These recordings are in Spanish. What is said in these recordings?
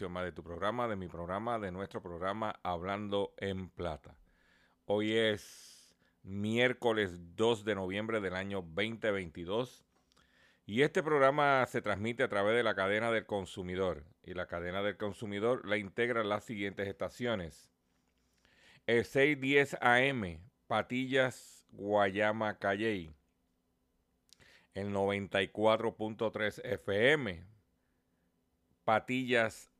Más de tu programa, de mi programa, de nuestro programa Hablando en Plata. Hoy es miércoles 2 de noviembre del año 2022 y este programa se transmite a través de la cadena del consumidor y la cadena del consumidor la integra las siguientes estaciones. El 610 AM, Patillas, Guayama, Calley. El 94.3 FM, Patillas,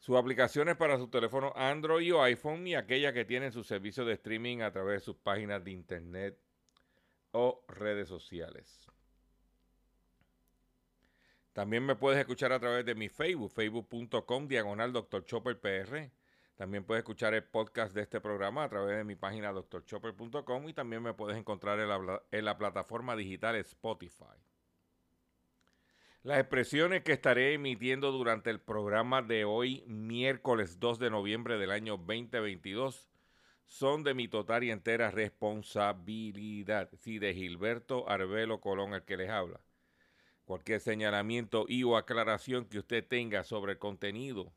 sus aplicaciones para su teléfono Android o iPhone y aquellas que tienen su servicio de streaming a través de sus páginas de internet o redes sociales. También me puedes escuchar a través de mi Facebook, facebook.com diagonal Dr. Chopper PR. También puedes escuchar el podcast de este programa a través de mi página drchopper.com y también me puedes encontrar en la plataforma digital Spotify. Las expresiones que estaré emitiendo durante el programa de hoy, miércoles 2 de noviembre del año 2022, son de mi total y entera responsabilidad. Sí, de Gilberto Arbelo Colón, el que les habla. Cualquier señalamiento y o aclaración que usted tenga sobre el contenido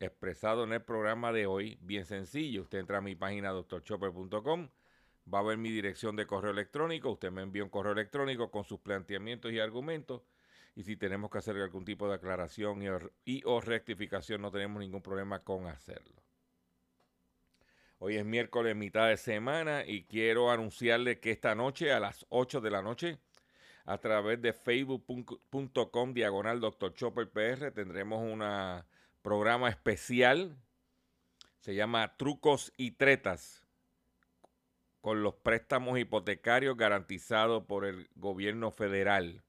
expresado en el programa de hoy, bien sencillo. Usted entra a mi página drchopper.com, va a ver mi dirección de correo electrónico, usted me envía un correo electrónico con sus planteamientos y argumentos y si tenemos que hacer algún tipo de aclaración y o, rectificación, no tenemos ningún problema con hacerlo. Hoy es miércoles, mitad de semana, y quiero anunciarle que esta noche, a las 8 de la noche, a través de facebook.com diagonal Dr. Chopper PR, tendremos un programa especial. Se llama Trucos y Tretas con los préstamos hipotecarios garantizados por el gobierno federal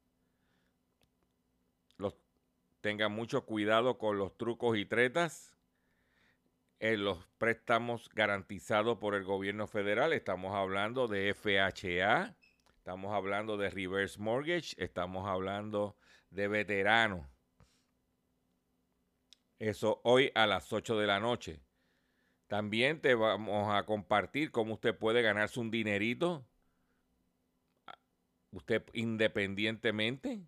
tengan mucho cuidado con los trucos y tretas en los préstamos garantizados por el gobierno federal. Estamos hablando de FHA, estamos hablando de reverse mortgage, estamos hablando de veteranos. Eso hoy a las 8 de la noche. También te vamos a compartir cómo usted puede ganarse un dinerito, usted independientemente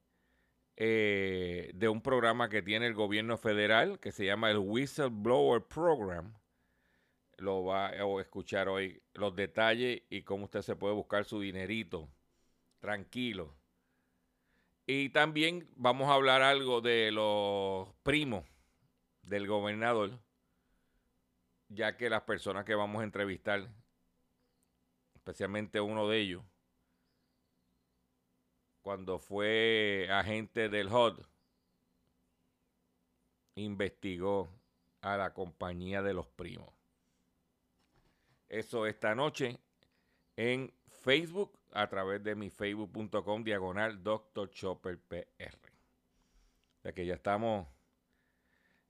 eh, de un programa que tiene el gobierno federal que se llama el Whistleblower Program. Lo va a escuchar hoy los detalles y cómo usted se puede buscar su dinerito tranquilo. Y también vamos a hablar algo de los primos del gobernador, ya que las personas que vamos a entrevistar, especialmente uno de ellos, cuando fue agente del HOD, investigó a la compañía de los primos. Eso esta noche en Facebook a través de mi facebook.com diagonal Dr. Chopper PR. Que ya estamos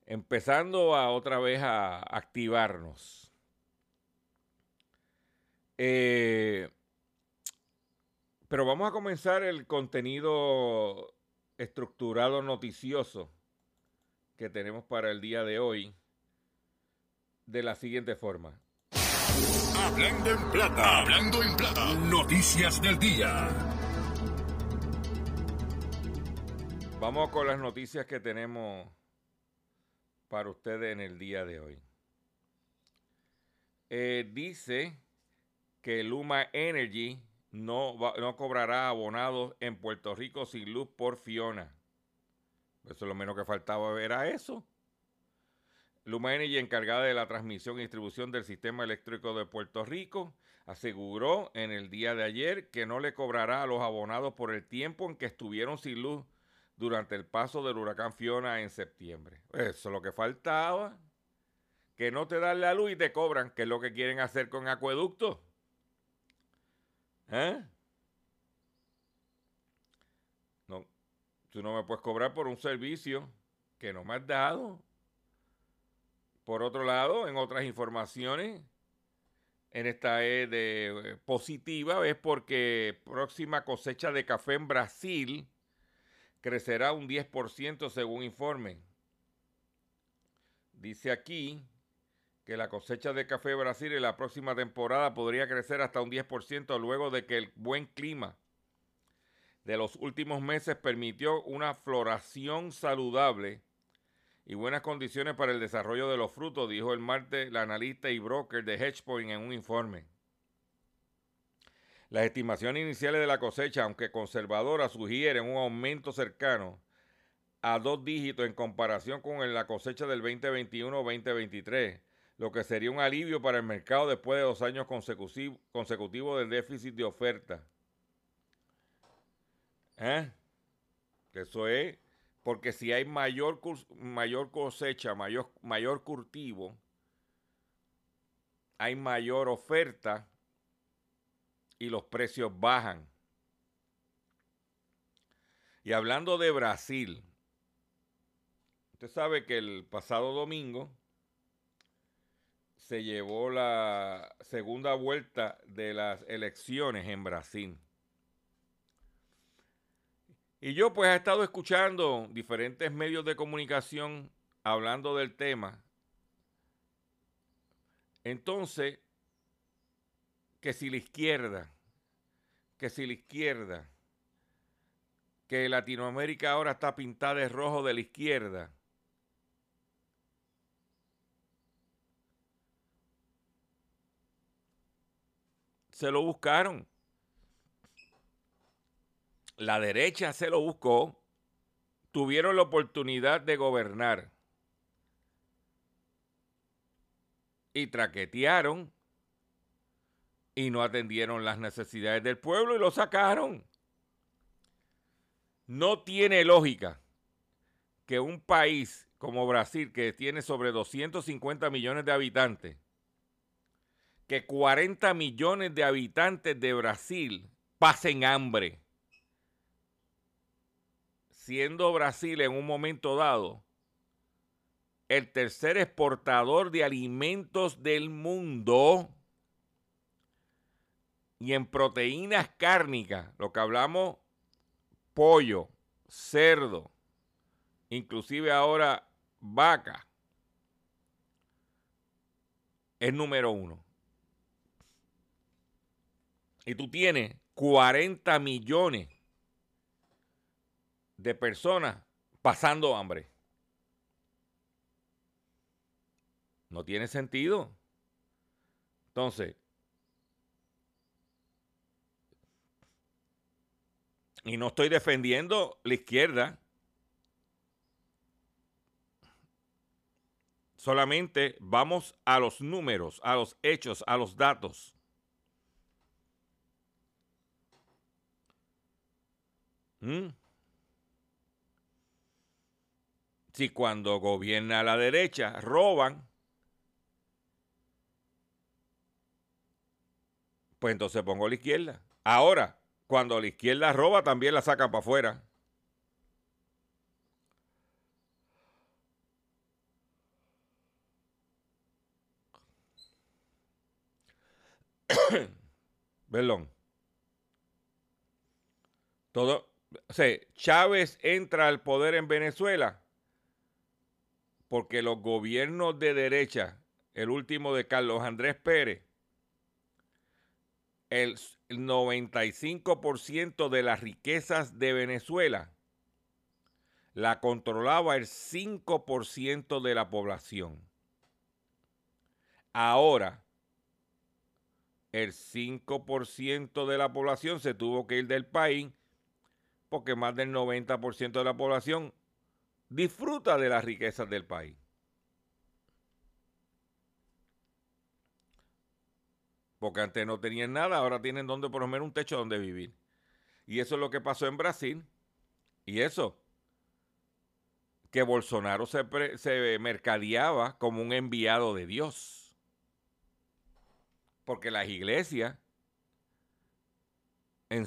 empezando a otra vez a activarnos. Eh, pero vamos a comenzar el contenido estructurado noticioso que tenemos para el día de hoy de la siguiente forma. Hablando en plata. Hablando en plata. Noticias del día. Vamos con las noticias que tenemos para ustedes en el día de hoy. Eh, dice que Luma Energy no, va- no cobrará abonados en Puerto Rico sin luz por Fiona. Eso es lo menos que faltaba ver a eso. Luma Energy, encargada de la transmisión y distribución del sistema eléctrico de Puerto Rico, aseguró en el día de ayer que no le cobrará a los abonados por el tiempo en que estuvieron sin luz durante el paso del huracán Fiona en septiembre. Eso es lo que faltaba. Que no te dan la luz y te cobran, que es lo que quieren hacer con acueductos. ¿Eh? No, tú no me puedes cobrar por un servicio que no me has dado. Por otro lado, en otras informaciones, en esta es de eh, positiva, es porque próxima cosecha de café en Brasil crecerá un 10% según informe. Dice aquí que la cosecha de café Brasil en la próxima temporada podría crecer hasta un 10% luego de que el buen clima de los últimos meses permitió una floración saludable y buenas condiciones para el desarrollo de los frutos, dijo el martes la analista y broker de Hedgepoint en un informe. Las estimaciones iniciales de la cosecha, aunque conservadoras, sugieren un aumento cercano a dos dígitos en comparación con la cosecha del 2021-2023, lo que sería un alivio para el mercado después de dos años consecutivos consecutivos de déficit de oferta. ¿Eh? Eso es porque si hay mayor, mayor cosecha, mayor, mayor cultivo, hay mayor oferta y los precios bajan. Y hablando de Brasil, usted sabe que el pasado domingo se llevó la segunda vuelta de las elecciones en Brasil. Y yo pues he estado escuchando diferentes medios de comunicación hablando del tema. Entonces, que si la izquierda, que si la izquierda, que Latinoamérica ahora está pintada de rojo de la izquierda. Se lo buscaron. La derecha se lo buscó. Tuvieron la oportunidad de gobernar. Y traquetearon. Y no atendieron las necesidades del pueblo y lo sacaron. No tiene lógica que un país como Brasil, que tiene sobre 250 millones de habitantes, que 40 millones de habitantes de Brasil pasen hambre, siendo Brasil en un momento dado el tercer exportador de alimentos del mundo y en proteínas cárnicas, lo que hablamos pollo, cerdo, inclusive ahora vaca, es número uno. Y tú tienes 40 millones de personas pasando hambre. No tiene sentido. Entonces, y no estoy defendiendo la izquierda, solamente vamos a los números, a los hechos, a los datos. ¿Mm? Si cuando gobierna la derecha roban, pues entonces pongo la izquierda. Ahora, cuando la izquierda roba, también la sacan para afuera. Perdón. Todo, o sea, Chávez entra al poder en Venezuela porque los gobiernos de derecha, el último de Carlos Andrés Pérez, el 95% de las riquezas de Venezuela la controlaba el 5% de la población. Ahora, el 5% de la población se tuvo que ir del país porque más del 90% de la población disfruta de las riquezas del país. Porque antes no tenían nada, ahora tienen donde por lo menos un techo donde vivir. Y eso es lo que pasó en Brasil. Y eso, que Bolsonaro se, mercadeaba como un enviado de Dios. Porque las iglesias, en,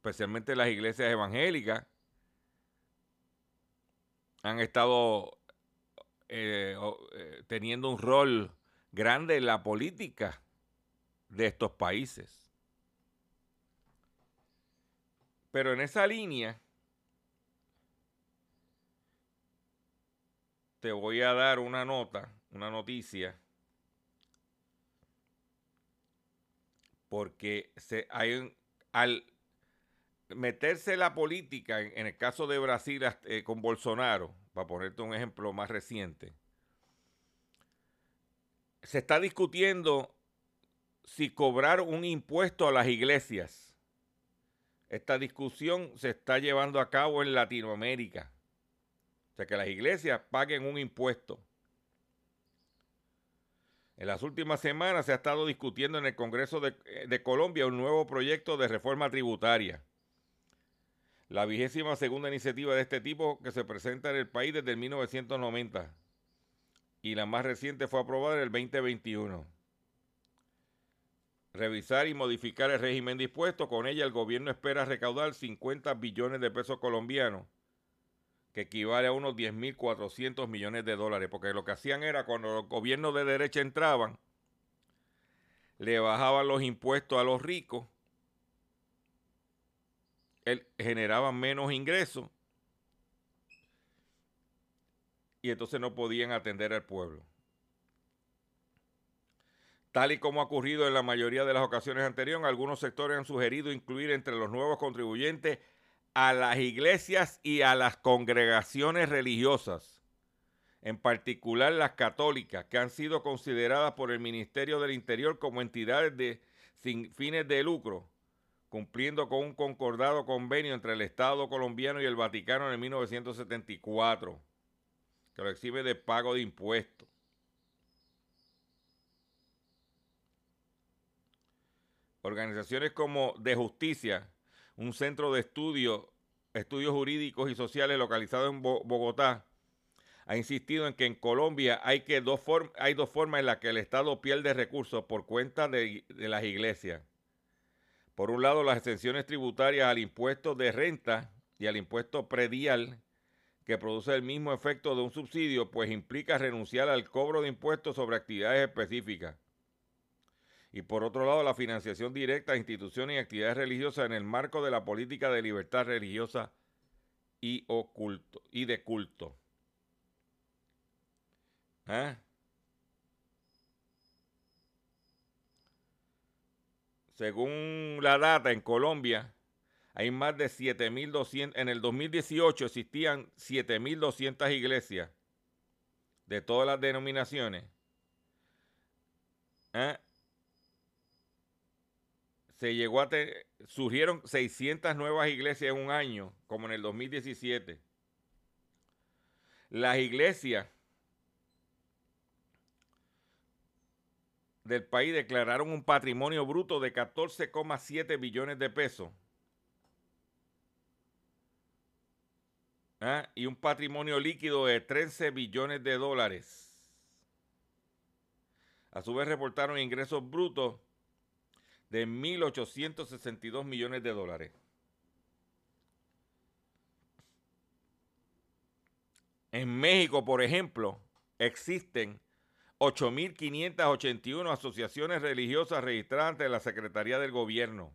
especialmente las iglesias evangélicas, han estado eh, eh, teniendo un rol grande en la política de estos países. Pero en esa línea, te voy a dar una nota, una noticia, porque se, hay al meterse la política, en, el caso de Brasil eh, con Bolsonaro, para ponerte un ejemplo más reciente, se está discutiendo si cobrar un impuesto a las iglesias. Esta discusión se está llevando a cabo en Latinoamérica. O sea, que las iglesias paguen un impuesto. En las últimas semanas se ha estado discutiendo en el Congreso de, de Colombia un nuevo proyecto de reforma tributaria la vigésima segunda iniciativa de este tipo que se presenta en el país desde el 1990 y la más reciente fue aprobada en el 2021. Revisar y modificar el régimen dispuesto, con ella el gobierno espera recaudar 50 billones de pesos colombianos, que equivale a unos 10.400 millones de dólares, porque lo que hacían era cuando los gobiernos de derecha entraban, le bajaban los impuestos a los ricos generaban menos ingresos y entonces no podían atender al pueblo. Tal y como ha ocurrido en la mayoría de las ocasiones anteriores, algunos sectores han sugerido incluir entre los nuevos contribuyentes a las iglesias y a las congregaciones religiosas, en particular las católicas, que han sido consideradas por el Ministerio del Interior como entidades de, sin fines de lucro, cumpliendo con un concordado convenio entre el Estado colombiano y el Vaticano en 1974, que lo exhibe de pago de impuestos. Organizaciones como De Justicia, un centro de estudio, estudios jurídicos y sociales localizado en Bogotá, ha insistido en que en Colombia hay, que dos, hay dos formas en las que el Estado pierde recursos por cuenta de las iglesias. Por un lado, las exenciones tributarias al impuesto de renta y al impuesto predial, que produce el mismo efecto de un subsidio, pues implica renunciar al cobro de impuestos sobre actividades específicas. Y por otro lado, la financiación directa a instituciones y actividades religiosas en el marco de la política de libertad religiosa y, y de culto. ¿Ah? Según la data, en Colombia hay más de 7.200, en el 2018 existían 7.200 iglesias de todas las denominaciones. ¿Eh? Se llegó a surgieron 600 nuevas iglesias en un año, como en el 2017. Las iglesias del país declararon un patrimonio bruto de 14,7 billones de pesos. ¿Ah? Y un patrimonio líquido de 13 billones de dólares. A su vez reportaron ingresos brutos de 1.862 millones de dólares. En México, por ejemplo, existen 8.581 asociaciones religiosas registradas ante la Secretaría del Gobierno.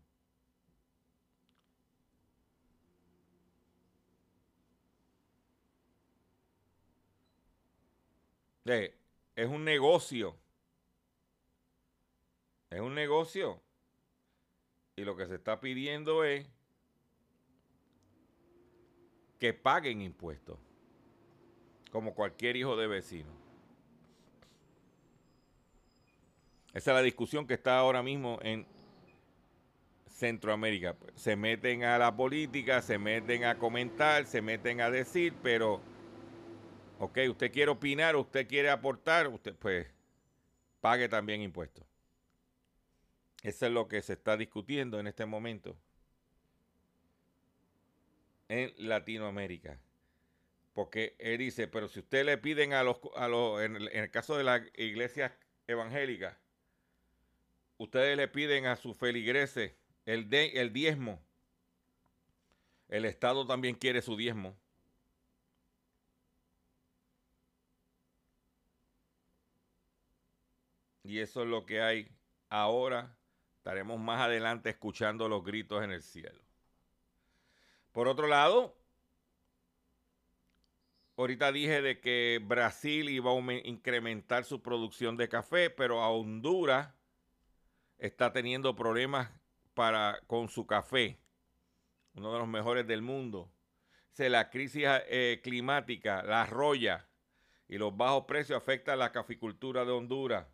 Es un negocio. Es un negocio. Y lo que se está pidiendo es que paguen impuestos, como cualquier hijo de vecino. Esa es la discusión que está ahora mismo en Centroamérica. Se meten a la política, se meten a comentar, se meten a decir, pero, ok, usted quiere opinar, usted quiere aportar, usted pues pague también impuestos. Eso es lo que se está discutiendo en este momento en Latinoamérica. Porque él dice, pero si usted le piden a los, a los en, el, en el caso de las iglesias evangélicas, ustedes le piden a sus feligreses el, de, el diezmo. El Estado también quiere su diezmo. Y eso es lo que hay ahora. Estaremos más adelante escuchando los gritos en el cielo. Por otro lado, ahorita dije de que Brasil iba a incrementar su producción de café, pero a Honduras está teniendo problemas para, con su café, uno de los mejores del mundo. Se la crisis eh, climática, la arroya y los bajos precios afectan la caficultura de Honduras.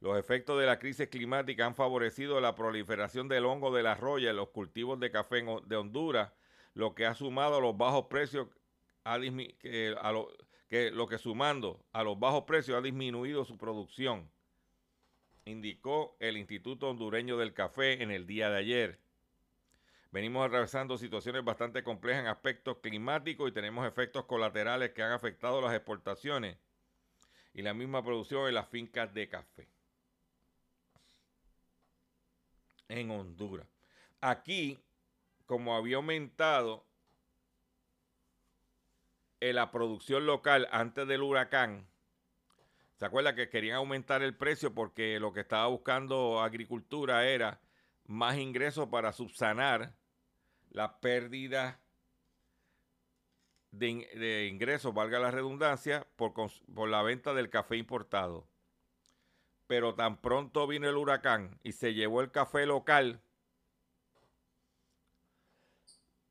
Los efectos de la crisis climática han favorecido la proliferación del hongo de la roya en los cultivos de café de Honduras, lo que ha sumado a los bajos precios, que, lo, que, lo que sumando a los bajos precios ha disminuido su producción, indicó el Instituto Hondureño del Café en el día de ayer. Venimos atravesando situaciones bastante complejas en aspectos climáticos y tenemos efectos colaterales que han afectado las exportaciones y la misma producción en las fincas de café en Honduras. Aquí, como había aumentado en la producción local antes del huracán, ¿se acuerda que querían aumentar el precio porque lo que estaba buscando agricultura era más ingresos para subsanar la pérdida de, ingresos, valga la redundancia, por, por la venta del café importado? pero tan pronto vino el huracán y se llevó el café local,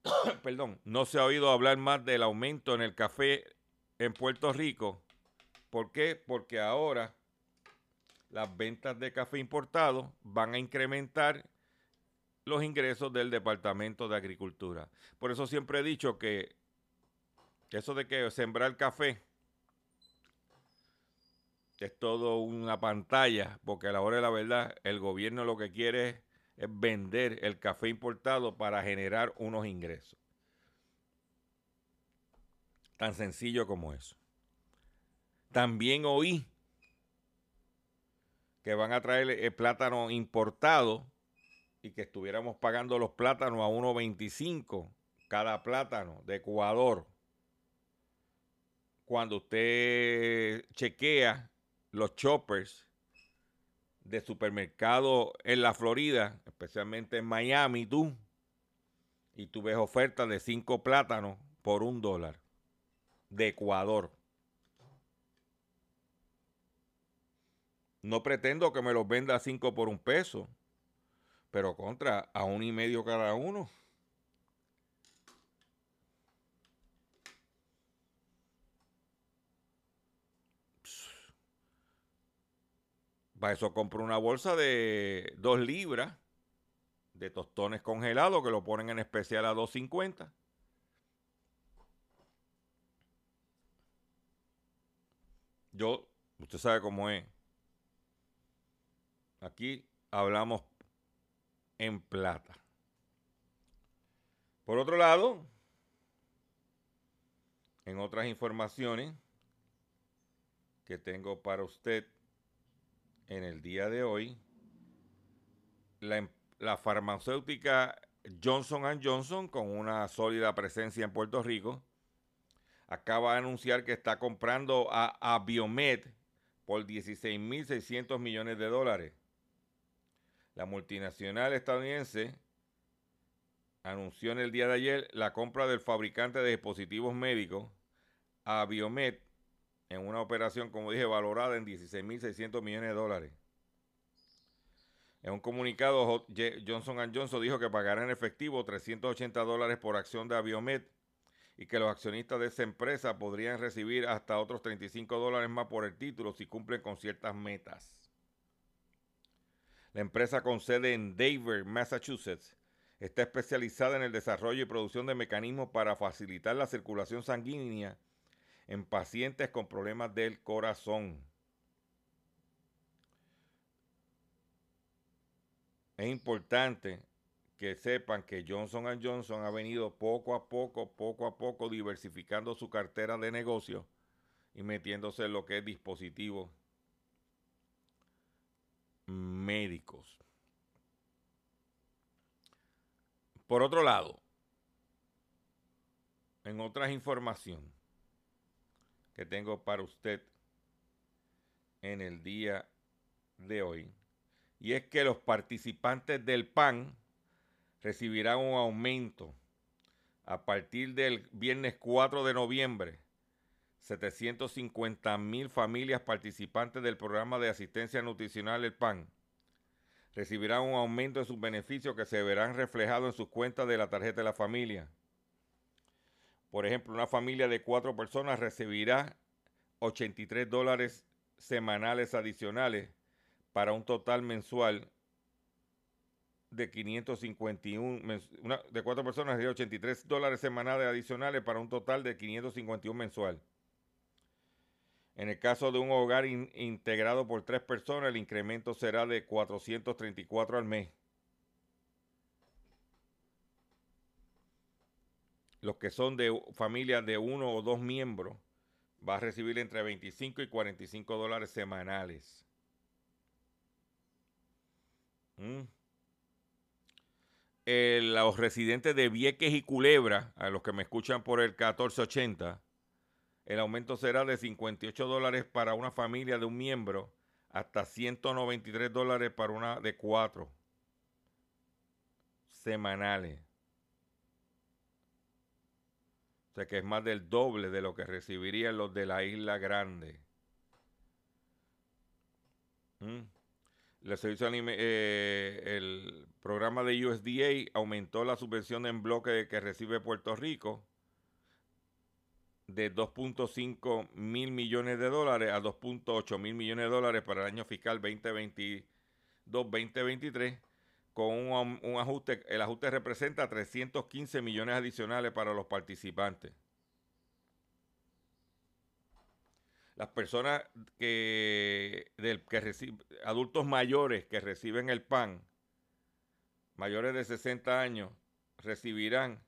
perdón, no se ha oído hablar más del aumento en el café en Puerto Rico. ¿Por qué? Porque ahora las ventas de café importado van a incrementar los ingresos del Departamento de Agricultura. Por eso siempre he dicho que eso de que sembrar café es todo una pantalla, porque a la hora de la verdad el gobierno lo que quiere es, vender el café importado para generar unos ingresos. Tan sencillo como eso. También oí que van a traer el plátano importado y que estuviéramos pagando los plátanos a 1.25 cada plátano de Ecuador. Cuando usted chequea los choppers de supermercado en la Florida, especialmente en Miami, tú, y tú ves ofertas de cinco plátanos por un dólar de Ecuador. No pretendo que me los venda a cinco por un peso, pero contra a un y medio cada uno. Para eso compro una bolsa de 2 libras de tostones congelados que lo ponen en especial a 2.50. Yo, usted sabe cómo es. Aquí hablamos en plata. Por otro lado, en otras informaciones que tengo para usted, en el día de hoy, la, em, farmacéutica Johnson Johnson, con una sólida presencia en Puerto Rico, acaba de anunciar que está comprando a, a Biomed por 16.600 millones de dólares. La multinacional estadounidense anunció en el día de ayer la compra del fabricante de dispositivos médicos Biomed en una operación, como dije, valorada en 16.600 millones de dólares. En un comunicado, Johnson Johnson dijo que pagará en efectivo 380 dólares por acción de Abiomed y que los accionistas de esa empresa podrían recibir hasta otros 35 dólares más por el título si cumplen con ciertas metas. La empresa con sede en Denver, Massachusetts, está especializada en el desarrollo y producción de mecanismos para facilitar la circulación sanguínea en pacientes con problemas del corazón. Es importante que sepan que Johnson Johnson ha venido poco a poco, poco a poco diversificando su cartera de negocio y metiéndose en lo que es dispositivos médicos. Por otro lado, en otras informaciones que tengo para usted en el día de hoy, y es que los participantes del PAN recibirán un aumento a partir del viernes 4 de noviembre. 750 mil familias participantes del programa de asistencia nutricional El PAN recibirán un aumento de sus beneficios que se verán reflejados en sus cuentas de la tarjeta de la familia. Por ejemplo, una familia de cuatro personas recibirá 83 dólares semanales adicionales para un total mensual de 551, de cuatro personas de 83 dólares semanales adicionales para un total de 551 mensual. En el caso de un hogar integrado por tres personas, el incremento será de 434 al mes. Los que son de familias de uno o dos miembros va a recibir entre 25 y 45 dólares semanales. Mm. Los residentes de Vieques y Culebra, a los que me escuchan por el 1480, el aumento será de 58 dólares para una familia de un miembro hasta 193 dólares para una de cuatro semanales. O sea que es más del doble de lo que recibirían los de la isla grande. Mm. El eh, el programa de USDA aumentó la subvención en bloque que recibe Puerto Rico de 2.5 mil millones de dólares a 2.8 mil millones de dólares para el año fiscal 2022-2023 con un, un, ajuste, el ajuste representa 315 millones adicionales para los participantes. las personas que, del, que reciben, adultos mayores que reciben el PAN, mayores de 60 años, recibirán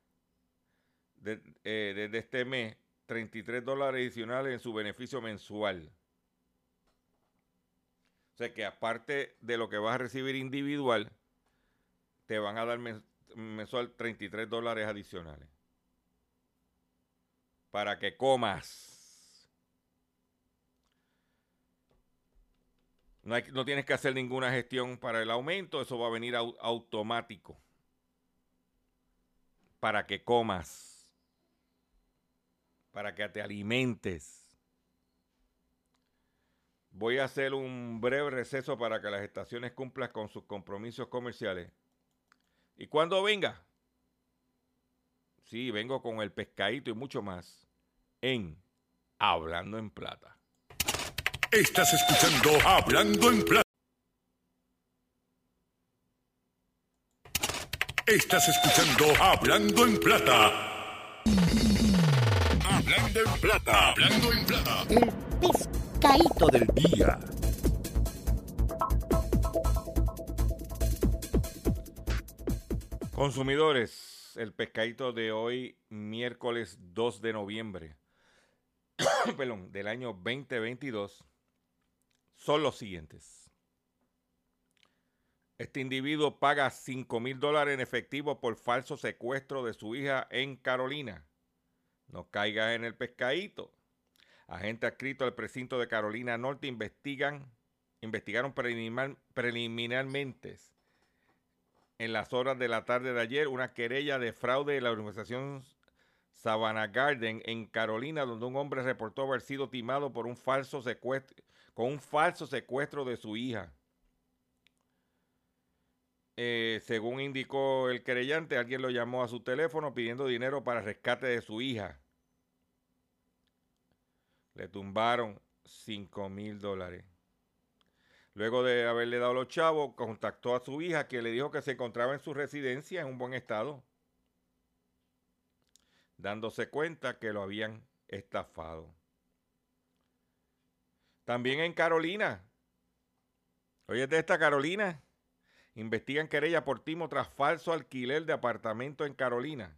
eh, desde este mes 33 dólares adicionales en su beneficio mensual. O sea que aparte de lo que vas a recibir individual, te van a dar mensual 33 dólares adicionales. Para que comas. No, tienes que hacer ninguna gestión para el aumento, eso va a venir automático. Para que comas, para que te alimentes. Voy a hacer un breve receso para que las estaciones cumplan con sus compromisos comerciales. Y cuando venga, sí, vengo con el pescadito y mucho más en Hablando en Plata. Estás escuchando Hablando en Plata. Estás escuchando Hablando en Plata. Hablando en Plata. Hablando en Plata. El pescadito del día. Consumidores, el pescadito de hoy, miércoles 2 de noviembre, perdón, del año 2022 son los siguientes. Este individuo paga 5 mil dólares en efectivo por falso secuestro de su hija en Carolina. No caigas en el pescadito. Agentes adscritos al precinto de Carolina Norte investigan, investigaron preliminar- preliminarmente en las horas de la tarde de ayer una querella de fraude de la organización Savannah Garden en Carolina, donde un hombre reportó haber sido timado por un falso secuestro, con un falso secuestro de su hija. Eh, según indicó el querellante, alguien lo llamó a su teléfono pidiendo dinero para rescate de su hija. Le tumbaron 5 mil dólares. Luego de haberle dado los chavos, contactó a su hija que le dijo que se encontraba en su residencia en un buen estado, dándose cuenta que lo habían estafado. También en Carolina. Oye, de esta Carolina. Investigan querella por timo tras falso alquiler de apartamento en Carolina.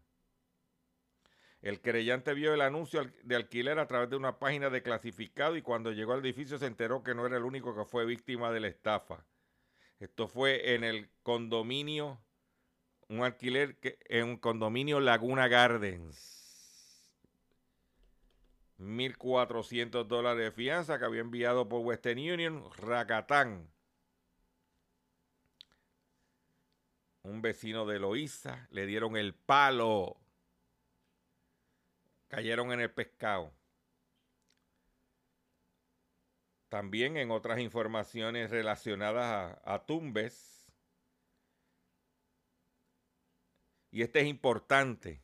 El querellante vio el anuncio de alquiler a través de una página de clasificado y cuando llegó al edificio se enteró que no era el único que fue víctima de la estafa. Esto fue en el condominio, un alquiler que, en un condominio Laguna Gardens. 1.400 dólares de fianza que había enviado por Western Union, Racatán. Un vecino de Loíza le dieron el palo. Cayeron en el pescado. También en otras informaciones relacionadas a, a Tumbes. Y este es importante.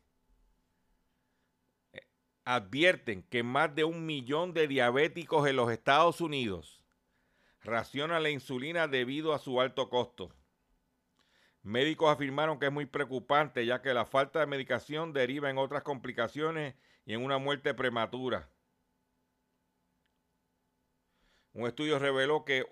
Eh, Advierten que más de un millón de diabéticos en los Estados Unidos racionan la insulina debido a su alto costo. Médicos afirmaron que es muy preocupante ya que la falta de medicación deriva en otras complicaciones y en una muerte prematura. Un estudio reveló que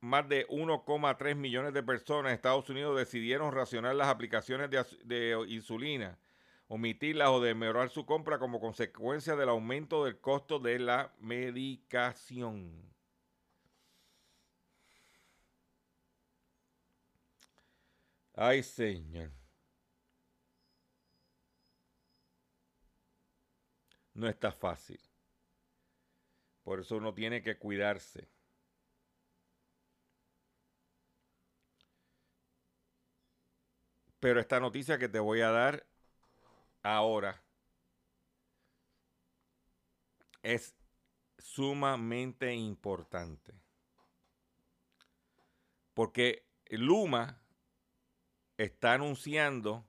más de 1,3 millones de personas en Estados Unidos decidieron racionar las aplicaciones de, insulina, omitirlas o demorar su compra como consecuencia del aumento del costo de la medicación. Ay, señor. No está fácil. Por eso uno tiene que cuidarse. Pero esta noticia que te voy a dar ahora es sumamente importante. Porque Luma está anunciando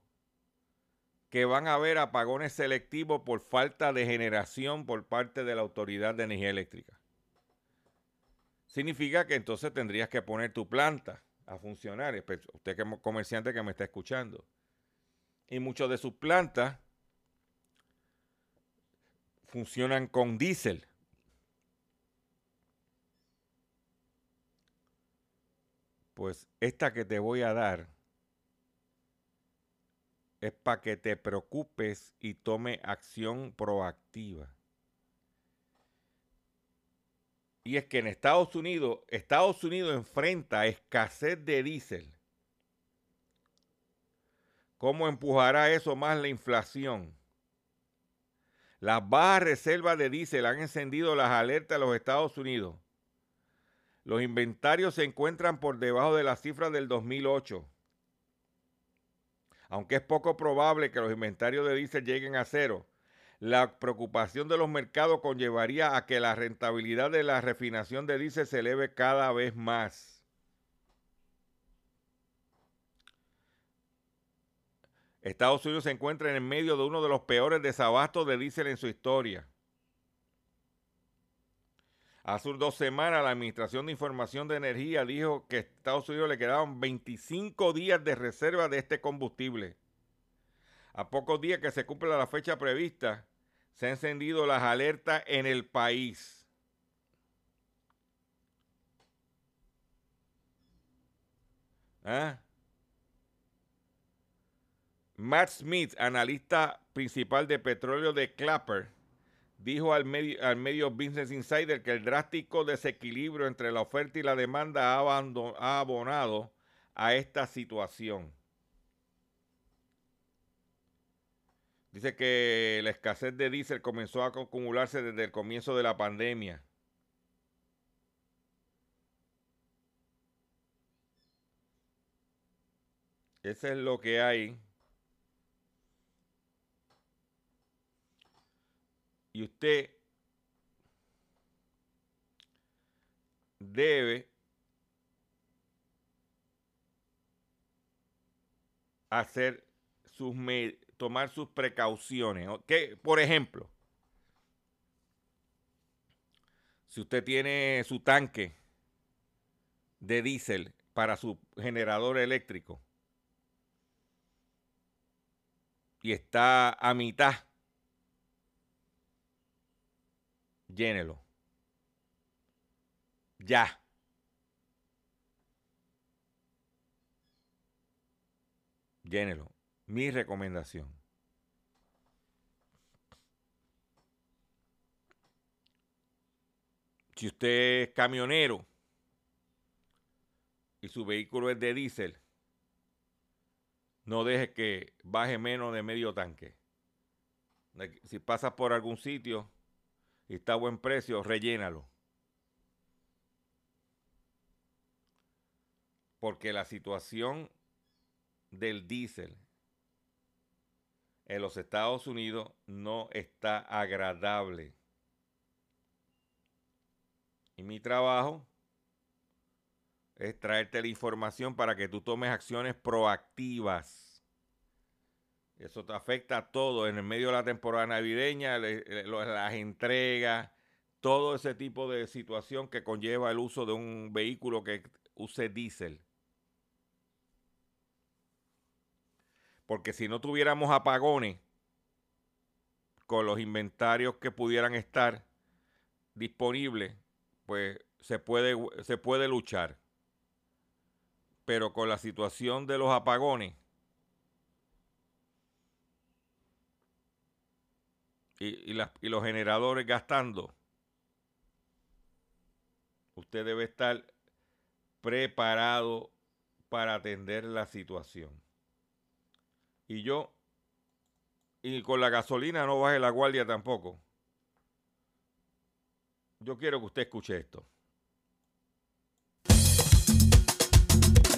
que van a haber apagones selectivos por falta de generación por parte de la Autoridad de Energía Eléctrica. Significa que entonces tendrías que poner tu planta a funcionar, usted que es comerciante que me está escuchando. Y muchas de sus plantas funcionan con diésel. Pues esta que te voy a dar es para que te preocupes y tome acción proactiva. Y es que en Estados Unidos, Estados Unidos enfrenta escasez de diésel. ¿Cómo empujará eso más la inflación? Las bajas reservas de diésel han encendido las alertas de los Estados Unidos. Los inventarios se encuentran por debajo de las cifras del 2008 aunque es poco probable que los inventarios de diésel lleguen a cero, la preocupación de los mercados conllevaría a que la rentabilidad de la refinación de diésel se eleve cada vez más. Estados Unidos se encuentra en medio de uno de los peores desabastos de diésel en su historia. Hace dos semanas la Administración de Información de Energía dijo que a Estados Unidos le quedaban 25 días de reserva de este combustible. A pocos días que se cumpla la fecha prevista, se han encendido las alertas en el país. ¿Ah? Matt Smith, analista principal de petróleo de Clapper, dijo al medio, al medio Business Insider que el drástico desequilibrio entre la oferta y la demanda ha, ha abonado a esta situación. Dice que la escasez de diésel comenzó a acumularse desde el comienzo de la pandemia. Eso es lo que hay. Y usted debe hacer sus tomar sus precauciones. Por ejemplo, si usted tiene su tanque de diésel para su generador eléctrico y está a mitad, llénelo. Ya. Llénelo. Mi recomendación. Si usted es camionero y su vehículo es de diésel, no deje que baje menos de medio tanque. Si pasa por algún sitio y está a buen precio, rellénalo. Porque la situación del diésel en los Estados Unidos no está agradable. Y mi trabajo es traerte la información para que tú tomes acciones proactivas. Eso te afecta a todo en el medio de la temporada navideña, las entregas, todo ese tipo de situación que conlleva el uso de un vehículo que use diésel. Porque si no tuviéramos apagones con los inventarios que pudieran estar disponibles, pues se puede, se puede luchar. Pero con la situación de los apagones y, los generadores gastando, usted debe estar preparado para atender la situación. Y yo, y con la gasolina no baje la guardia tampoco. Yo quiero que usted escuche esto.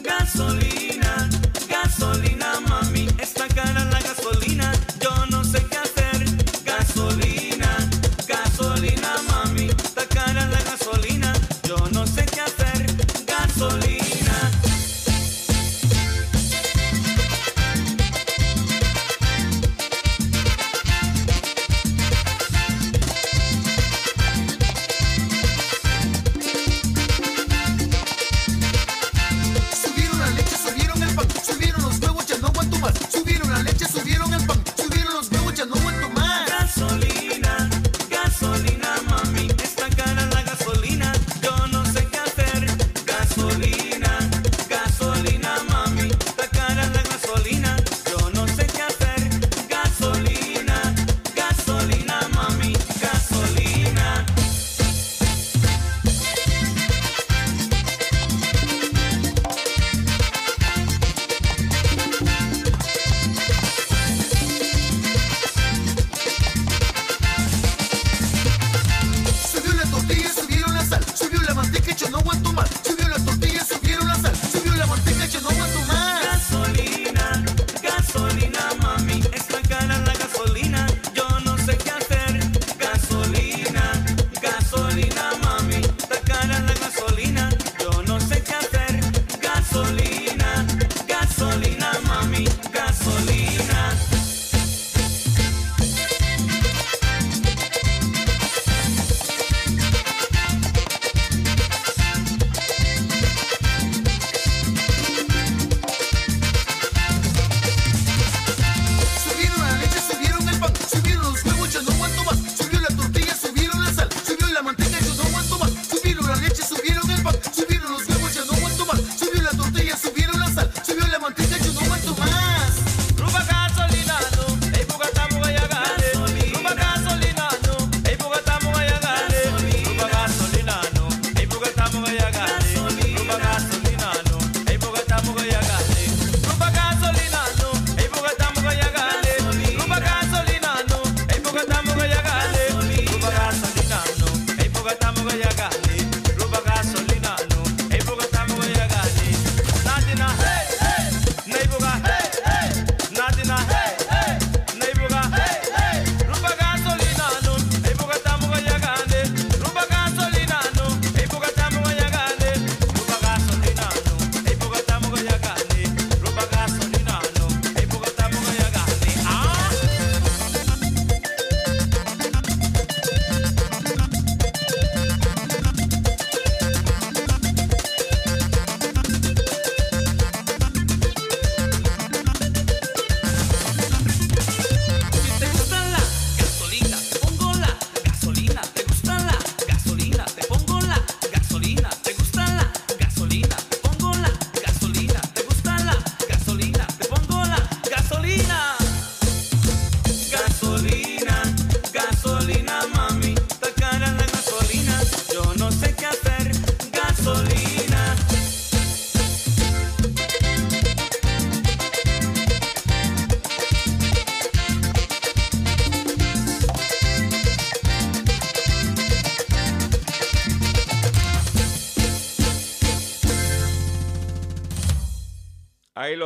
Gasolina,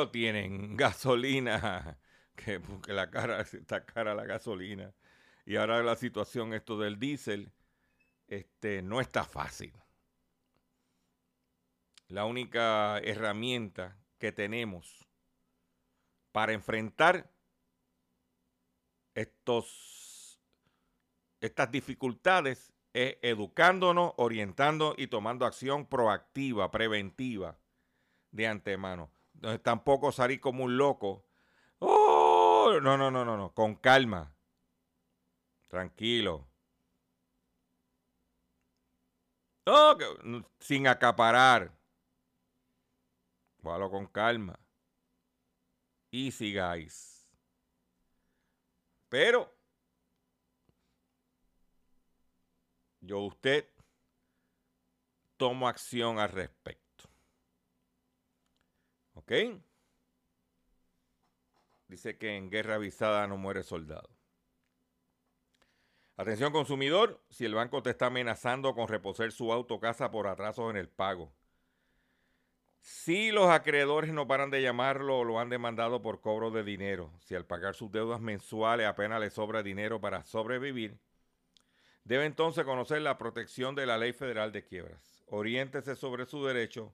lo tienen, gasolina, que porque la cara está cara la gasolina. Y ahora la situación esto del diésel, este, no está fácil. La única herramienta que tenemos para enfrentar estos, estas dificultades es educándonos, orientando y tomando acción proactiva, preventiva de antemano. Entonces, tampoco salir como un loco. ¡Oh! No, no, no, no, no. Con calma. Tranquilo. Oh, que- sin acaparar. Cójalo con calma. Easy, guys. Pero yo usted tomo acción al respecto. ¿Ok? Dice que en guerra avisada no muere soldado. Atención consumidor, si el banco te está amenazando con reposer su auto casa por atrasos en el pago. Si los acreedores no paran de llamarlo o lo han demandado por cobro de dinero, si al pagar sus deudas mensuales apenas le sobra dinero para sobrevivir, debe entonces conocer la protección de la Ley Federal de Quiebras. Oriéntese sobre su derecho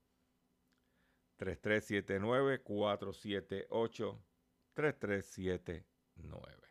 3379 478 3379.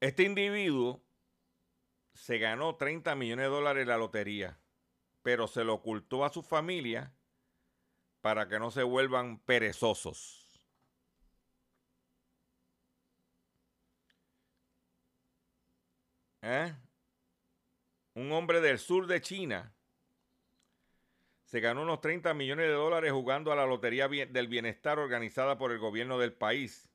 Este individuo se ganó 30 millones de dólares en la lotería, pero se lo ocultó a su familia para que no se vuelvan perezosos. ¿Eh? Un hombre del sur de China se ganó unos 30 millones de dólares jugando a la Lotería del Bienestar organizada por el gobierno del país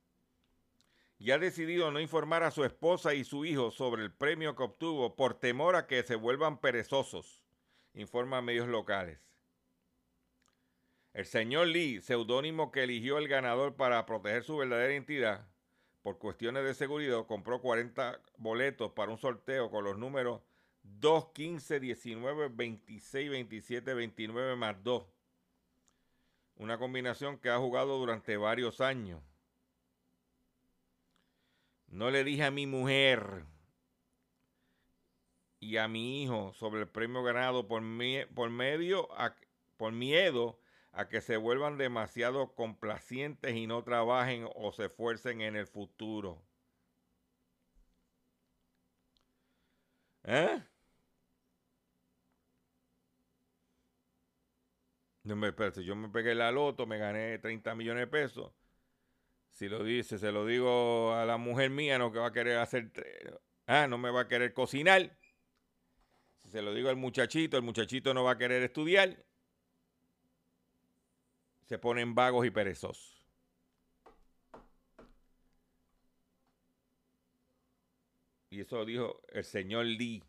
y ha decidido no informar a su esposa y su hijo sobre el premio que obtuvo por temor a que se vuelvan perezosos, informan medios locales. El señor Lee, seudónimo que eligió el ganador para proteger su verdadera identidad, por cuestiones de seguridad, compró 40 boletos para un sorteo con los números 2, 15, 19, 26, 27, 29 más 2. Una combinación que ha jugado durante varios años. No le dije a mi mujer y a mi hijo sobre el premio ganado por, por medio por miedo a que se vuelvan demasiado complacientes y no trabajen o se esfuercen en el futuro. ¿Eh? No me, yo me pegué la loto, me gané 30 millones de pesos. Si lo dice, se lo digo a la mujer mía, no que va a querer hacer, ah, no me va a querer cocinar. Si se lo digo al muchachito, el muchachito no va a querer estudiar. Se ponen vagos y perezosos. Y eso lo dijo el señor Lee.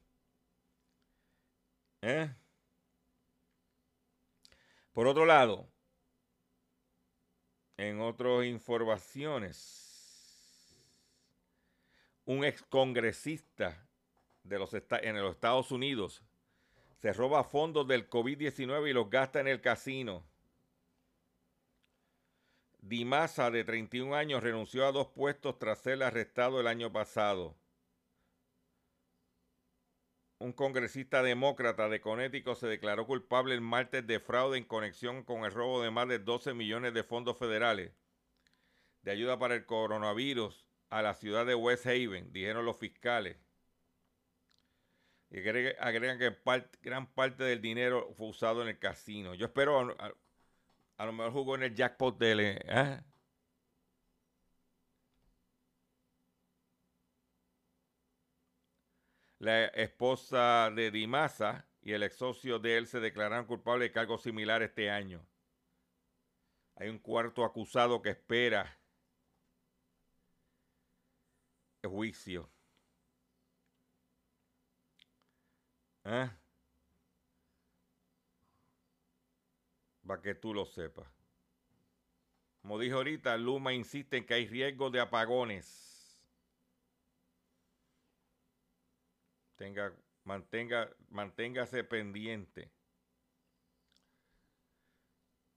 ¿Eh? Por otro lado, en otras informaciones, un excongresista de los en los Estados Unidos se roba fondos del COVID-19 y los gasta en el casino. Dimasa, de 31 años, renunció a dos puestos tras ser arrestado el año pasado. Un congresista demócrata de Connecticut se declaró culpable el martes de fraude en conexión con el robo de más de 12 millones de fondos federales de ayuda para el coronavirus a la ciudad de West Haven, dijeron los fiscales. Y agrega- agregan que gran parte del dinero fue usado en el casino. Yo espero, a, lo mejor jugó en el jackpot del... ¿eh? La esposa de Dimasa y el ex socio de él se declararon culpables de cargos similares este año. Hay un cuarto acusado que espera juicio. ¿Ah? Para que tú lo sepas. Como dije ahorita, Luma insiste en que hay riesgo de apagones. Tenga, mantenga, manténgase pendiente.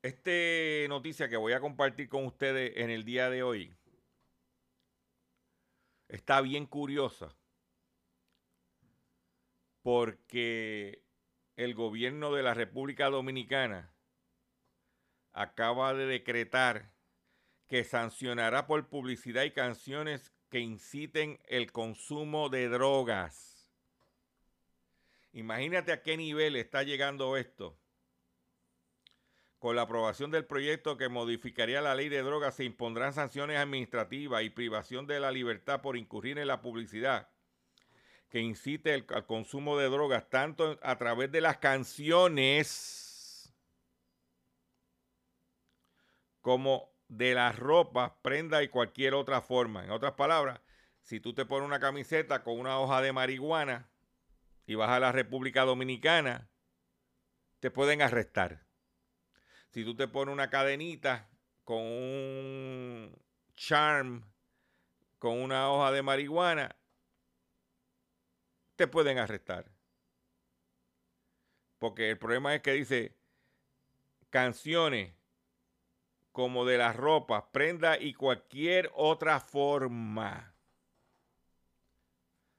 Esta noticia que voy a compartir con ustedes en el día de hoy está bien curiosa porque el gobierno de la República Dominicana acaba de decretar que sancionará por publicidad y canciones que inciten el consumo de drogas. Imagínate a qué nivel está llegando esto. Con la aprobación del proyecto que modificaría la ley de drogas se impondrán sanciones administrativas y privación de la libertad por incurrir en la publicidad que incite al consumo de drogas tanto a través de las canciones como de las ropas, prendas y cualquier otra forma. En otras palabras, si tú te pones una camiseta con una hoja de marihuana y vas a la República Dominicana, te pueden arrestar. Si tú te pones una cadenita con un charm, con una hoja de marihuana, te pueden arrestar. Porque el problema es que dice canciones como de las ropas, prendas y cualquier otra forma.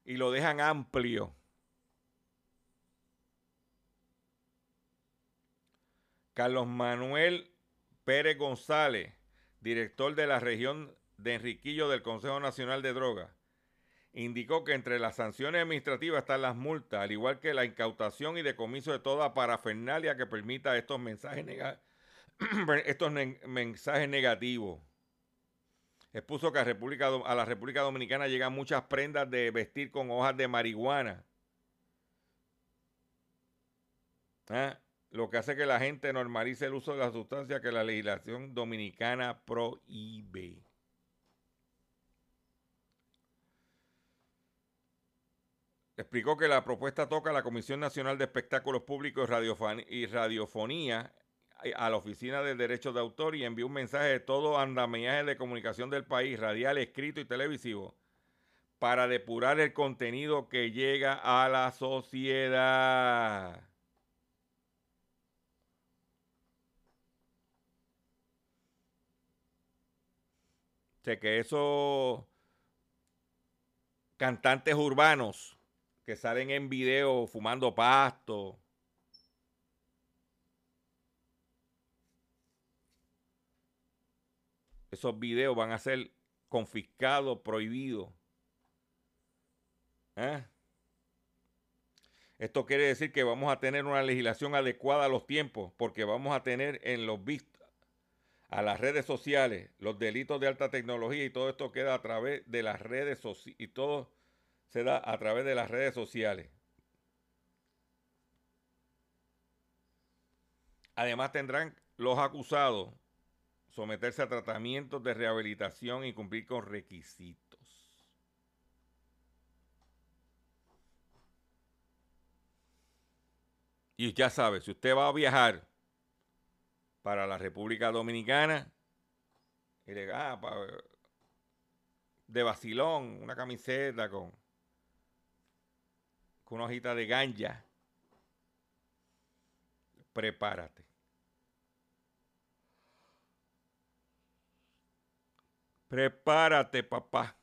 Y lo dejan amplio. Carlos Manuel Pérez González, director de la región de Enriquillo del Consejo Nacional de Drogas, indicó que entre las sanciones administrativas están las multas, al igual que la incautación y decomiso de toda parafernalia que permita estos mensajes, negativos. Expuso que a, a la República Dominicana llegan muchas prendas de vestir con hojas de marihuana. ¿Ah? Lo que hace que la gente normalice el uso de la sustancia que la legislación dominicana prohíbe. Explicó que la propuesta toca a la Comisión Nacional de Espectáculos Públicos y Radiofonía eh, a la Oficina de Derechos de Autor y envió un mensaje de todo andamiaje de comunicación del país, radial, escrito y televisivo, para depurar el contenido que llega a la sociedad. Sea, que esos cantantes urbanos que salen en video fumando pasto, esos videos van a ser confiscados, prohibidos. ¿Eh? Esto quiere decir que vamos a tener una legislación adecuada a los tiempos, porque vamos a tener en los vistos a las redes sociales los delitos de alta tecnología y todo esto queda a través de las redes sociales y todo se da a través de las redes sociales. Además tendrán los acusados someterse a tratamientos de rehabilitación y cumplir con requisitos. Y ya sabe, si usted va a viajar para la República Dominicana, y le ah, de vacilón, una camiseta con, con una hojita de ganja, prepárate. Prepárate, papá.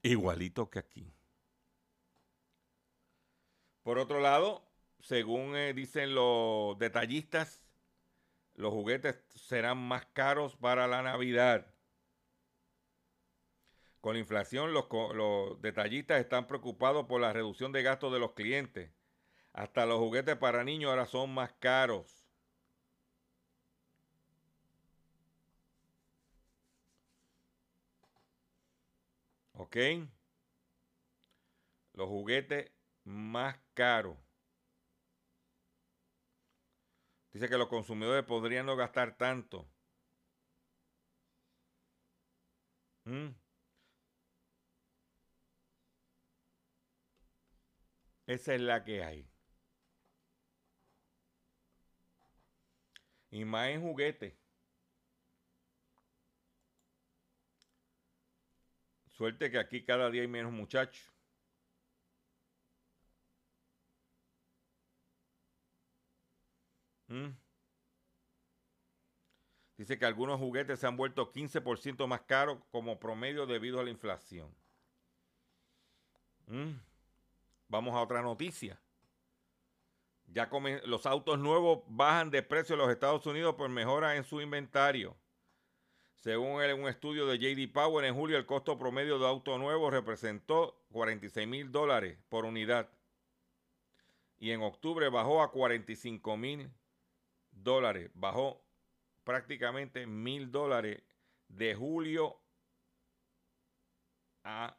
Igualito que aquí. Por otro lado, según eh, dicen los detallistas, los juguetes serán más caros para la Navidad. Con la inflación, los, los detallistas están preocupados por la reducción de gastos de los clientes. Hasta los juguetes para niños ahora son más caros. ¿Ok? Los juguetes más caros. Dice que los consumidores podrían no gastar tanto. ¿Mm? Esa es la que hay. Y más en juguetes. Suerte que aquí cada día hay menos muchachos. ¿Mm? Dice que algunos juguetes se han vuelto 15% más caros como promedio debido a la inflación. ¿Mm? Vamos a otra noticia. Ya los autos nuevos bajan de precio en los Estados Unidos por mejora en su inventario. Según un estudio de JD Power, en julio el costo promedio de auto nuevo representó 46 mil dólares por unidad. Y en octubre bajó a 45 mil dólares. Bajó prácticamente mil dólares de julio a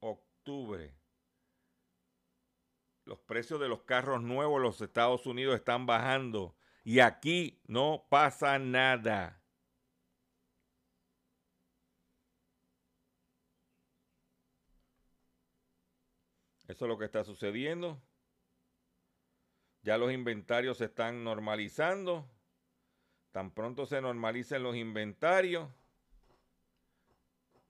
octubre. Los precios de los carros nuevos en los Estados Unidos están bajando y aquí no pasa nada. Eso es lo que está sucediendo. Ya los inventarios se están normalizando. Tan pronto se normalicen los inventarios,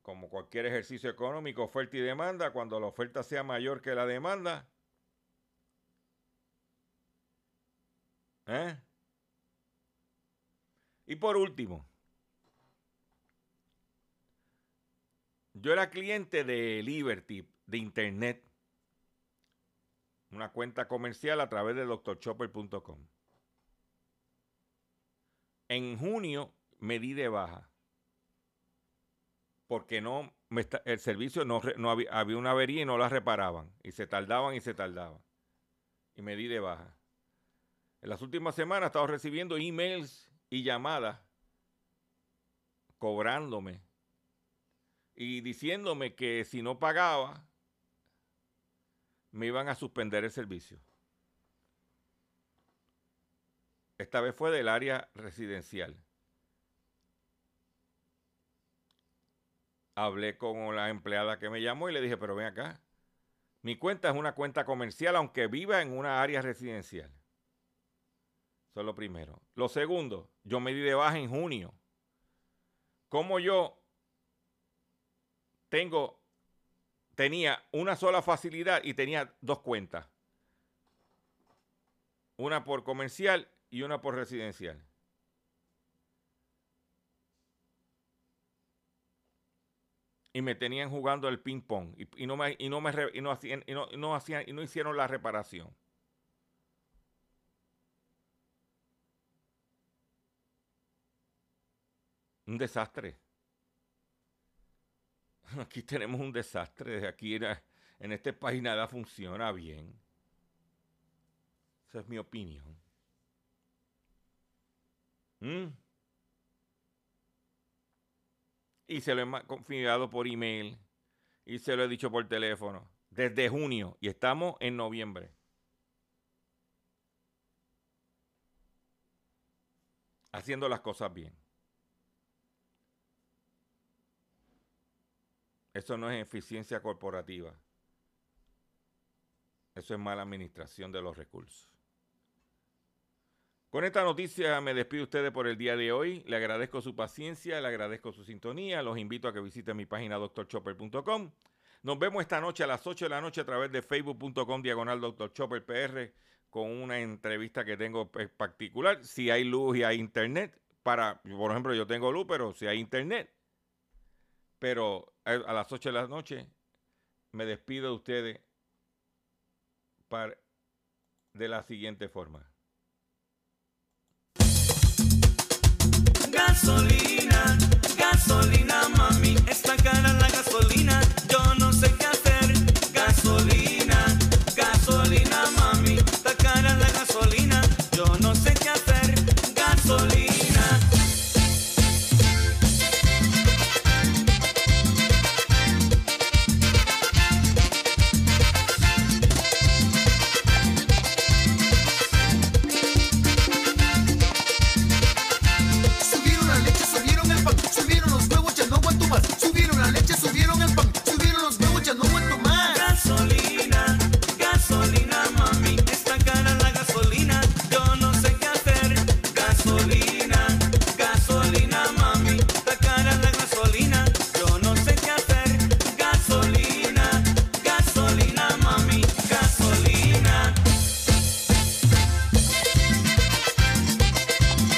como cualquier ejercicio económico, oferta y demanda, cuando la oferta sea mayor que la demanda, ¿eh? Y por último, yo era cliente de Liberty, de Internet, una cuenta comercial a través de drchopper.com. En junio me di de baja porque no el servicio no, había una avería y no la reparaban y se tardaban y se tardaban y me di de baja. En las últimas semanas he estado recibiendo emails y llamadas cobrándome y diciéndome que si no pagaba me iban a suspender el servicio. Esta vez fue del área residencial. Hablé con la empleada que me llamó y le dije, pero ven acá, mi cuenta es una cuenta comercial aunque viva en una área residencial. Eso es lo primero. Lo segundo, yo me di de baja en junio. Como yo tengo, tenía una sola facilidad y tenía dos cuentas. Una por comercial y una por residencial. Y me tenían jugando el ping pong y, no me y no me y no hacían y no, no hacían y no hicieron la reparación. Un desastre. Aquí tenemos un desastre. Aquí era- en este país nada funciona bien. Esa es mi opinión. ¿Mm? Y se lo he confiado por email. Y se lo he dicho por teléfono. Desde junio. Y estamos en noviembre. Haciendo las cosas bien. Eso no es eficiencia corporativa. Eso es mala administración de los recursos. Con esta noticia me despido de ustedes por el día de hoy. Le agradezco su paciencia, le agradezco su sintonía. Los invito a que visiten mi página drchopper.com. Nos vemos esta noche a las 8 de la noche a través de facebook.com diagonal drchopperpr con una entrevista que tengo en particular. Si hay luz y hay internet, para, por ejemplo, yo tengo luz, pero si hay internet. Pero a las 8 de la noche me despido de ustedes par- de la siguiente forma. Gasolina, gasolina, mami, está cara la gasolina. Yo no